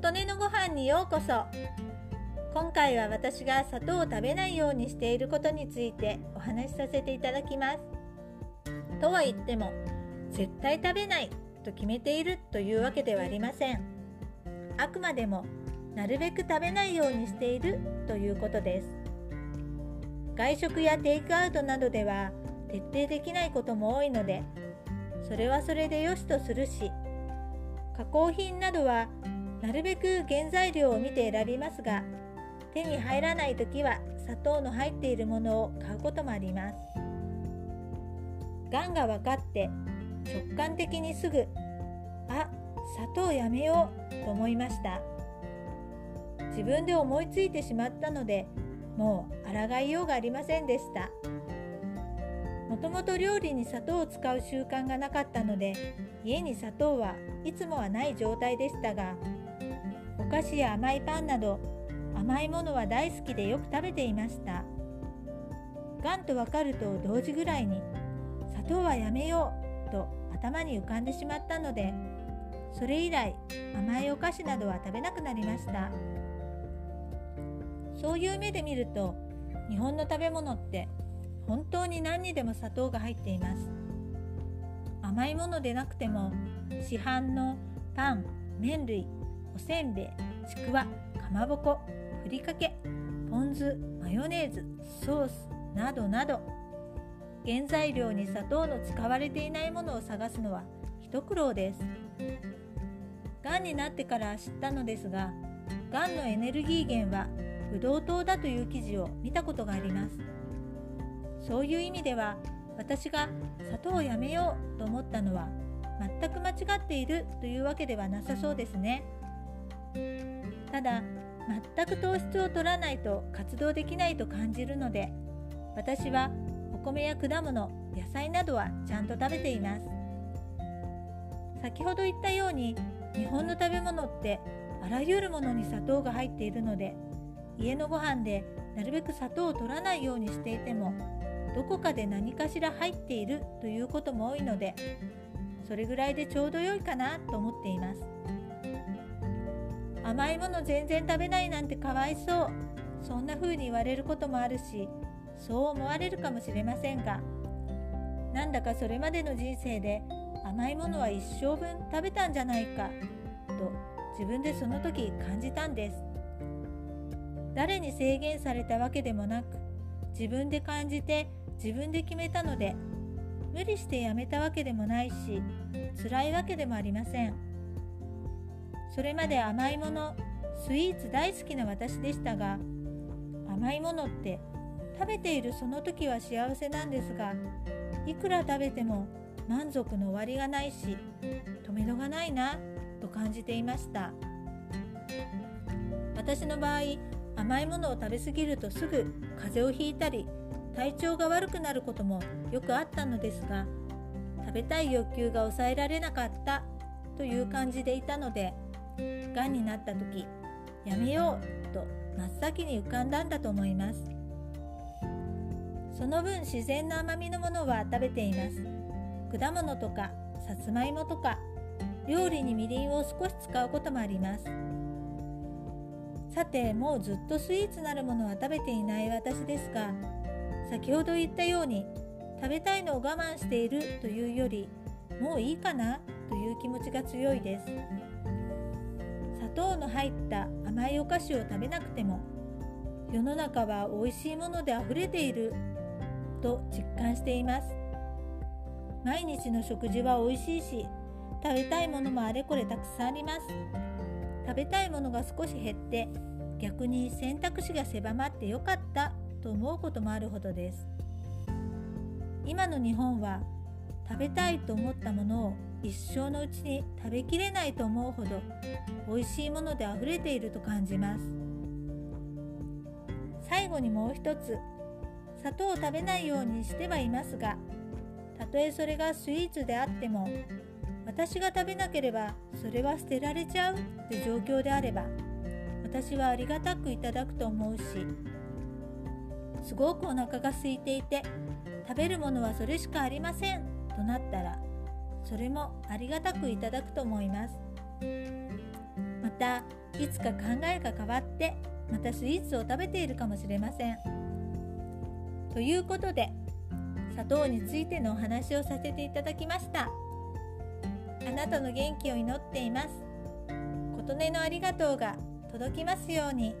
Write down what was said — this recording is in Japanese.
琴音のご飯にようこそ。今回は私が砂糖を食べないようにしていることについてお話しさせていただきます。とは言っても絶対食べないと決めているというわけではありません。あくまでもなるべく食べないようにしているということです。外食やテイクアウトなどでは徹底できないことも多いのでそれはそれで良しとするし加工品などはなるべく原材料を見て選びますが手に入らない時は砂糖の入っているものを買うこともあります。がんが分かって直感的にすぐあ砂糖やめようと思いました。自分で思いついてしまったのでもう抗いようがありませんでした。もともと料理に砂糖を使う習慣がなかったので家に砂糖はいつもはない状態でしたがお菓子や甘いパンなど甘いものは大好きでよく食べていました。がんとわかると同時ぐらいに砂糖はやめようと頭に浮かんでしまったのでそれ以来甘いお菓子などは食べなくなりました。そういう目で見ると日本の食べ物って本当に何にでも砂糖が入っています。甘いものでなくても市販のパン麺類おせんべいちくわかまぼこふりかけポン酢マヨネーズソースなどなど。原材料に砂糖の使われていないものを探すのは一苦労です。がんになってから知ったのですががんのエネルギー源はブドウ糖だという記事を見たことがあります。そういう意味では私が砂糖をやめようと思ったのは全く間違っているというわけではなさそうですね。ただ全く糖質を取らないと活動できないと感じるので私はお米や果物野菜などはちゃんと食べています。先ほど言ったように日本の食べ物ってあらゆるものに砂糖が入っているので家のご飯でなるべく砂糖を取らないようにしていてもどこかで何かしら入っているということも多いのでそれぐらいでちょうど良いかなと思っています。甘いもの全然食べないなんてかわいそう。そんな風に言われることもあるしそう思われるかもしれませんが。なんだかそれまでの人生で甘いものは一生分食べたんじゃないかと自分でその時感じたんです。誰に制限されたわけでもなく自分で感じて自分で決めたので無理してやめたわけでもないし辛いわけでもありません。それまで甘いものスイーツ大好きな私でしたが甘いものって食べているその時は幸せなんですがいくら食べても満足の終わりがないし止めどがないなと感じていました。私の場合甘いものを食べ過ぎるとすぐ風邪をひいたり体調が悪くなることもよくあったのですが食べたい欲求が抑えられなかったという感じでいたのでがんになった時やめようと真っ先に浮かんだんだと思います。その分自然な甘みのものは食べています。果物とかさつまいもとか料理にみりんを少し使うこともあります。さてもうずっとスイーツなるものは食べていない私ですが先ほど言ったように食べたいのを我慢しているというよりもういいかなという気持ちが強いです。糖の入った甘いお菓子を食べなくても世の中は美味しいものであふれていると実感しています。毎日の食事は美味しいし食べたいものもあれこれたくさんあります。食べたいものが少し減って逆に選択肢が狭まってよかったと思うこともあるほどです。今の日本は食べたいと思ったものを一生のうちに食べきれないと思うほど美味しいものであふれていると感じます。最後にもう一つ砂糖を食べないようにしてはいますがたとえそれがスイーツであっても私が食べなければそれは捨てられちゃうって状況であれば私はありがたくいただくと思うしすごくお腹が空いていて食べるものはそれしかありませんとなったらそれもありがたくいただくと思いますまたいつか考えが変わってまたスイーツを食べているかもしれません。ということで砂糖についてのお話をさせていただきました。あなたの元気を祈っています。琴音のありがとうが届きますように。